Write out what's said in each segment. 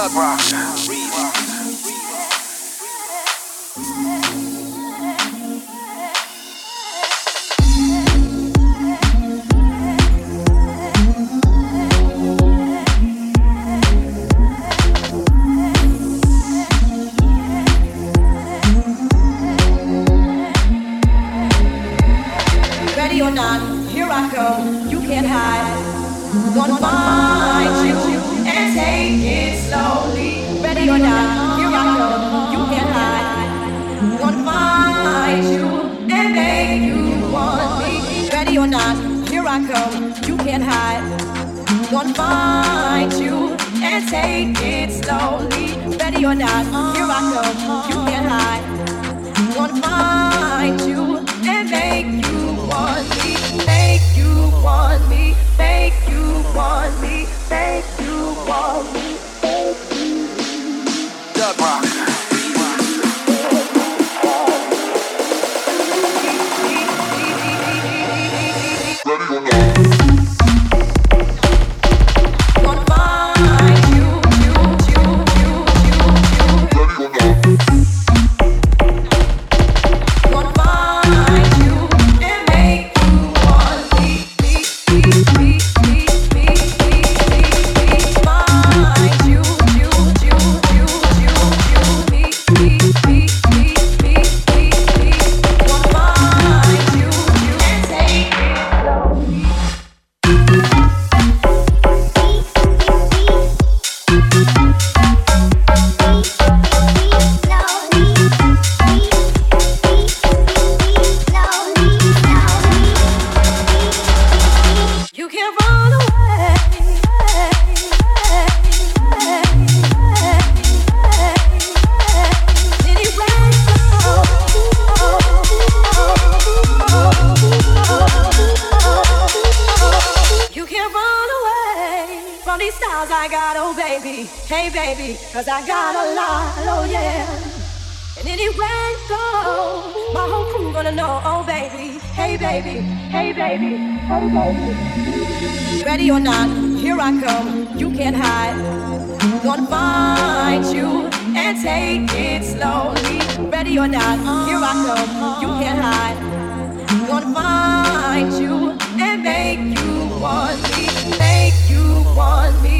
up. Rock. Take it slowly. Ready or not, here I come. You can't hide. Gonna find you and make you want me, make you want me, make you want me, make you want me. Dub Rock. Gonna cause I got a lot, oh yeah. And anywhere you go, my whole crew gonna know, oh baby, hey baby, hey baby, hey baby. Ready or not, here I come, you can't hide. Gonna find you and take it slowly. Ready or not, here I come, you can't hide. Gonna find you and make you want me, make you want me,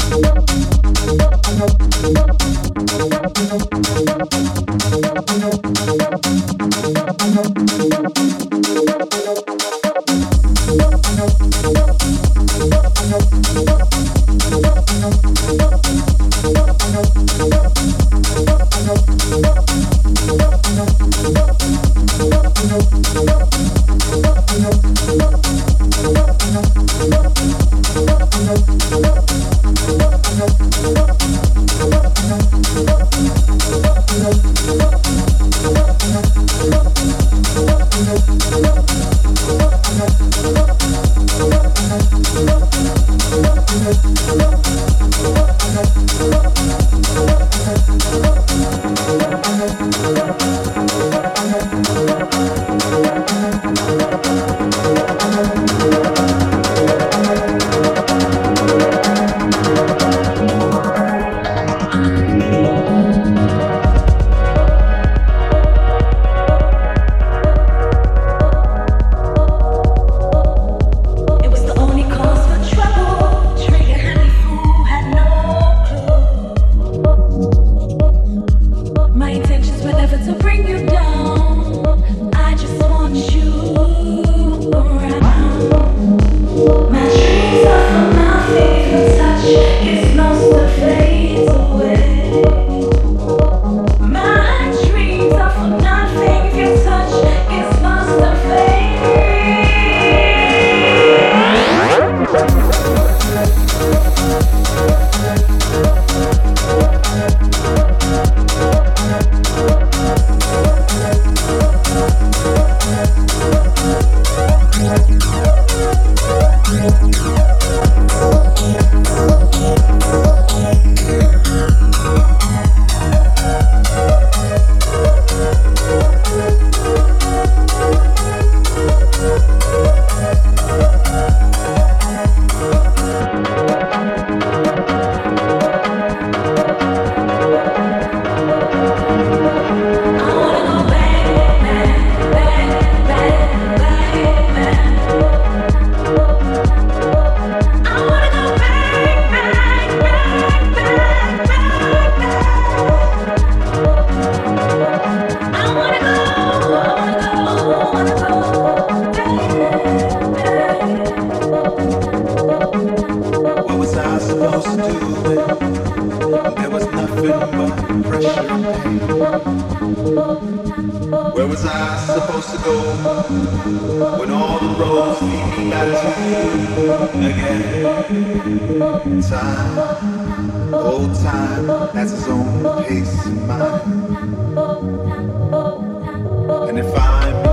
Thank you. I'm again. Time, old time has its own pace and mind. And if I.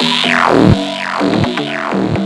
Meow, meow, meow.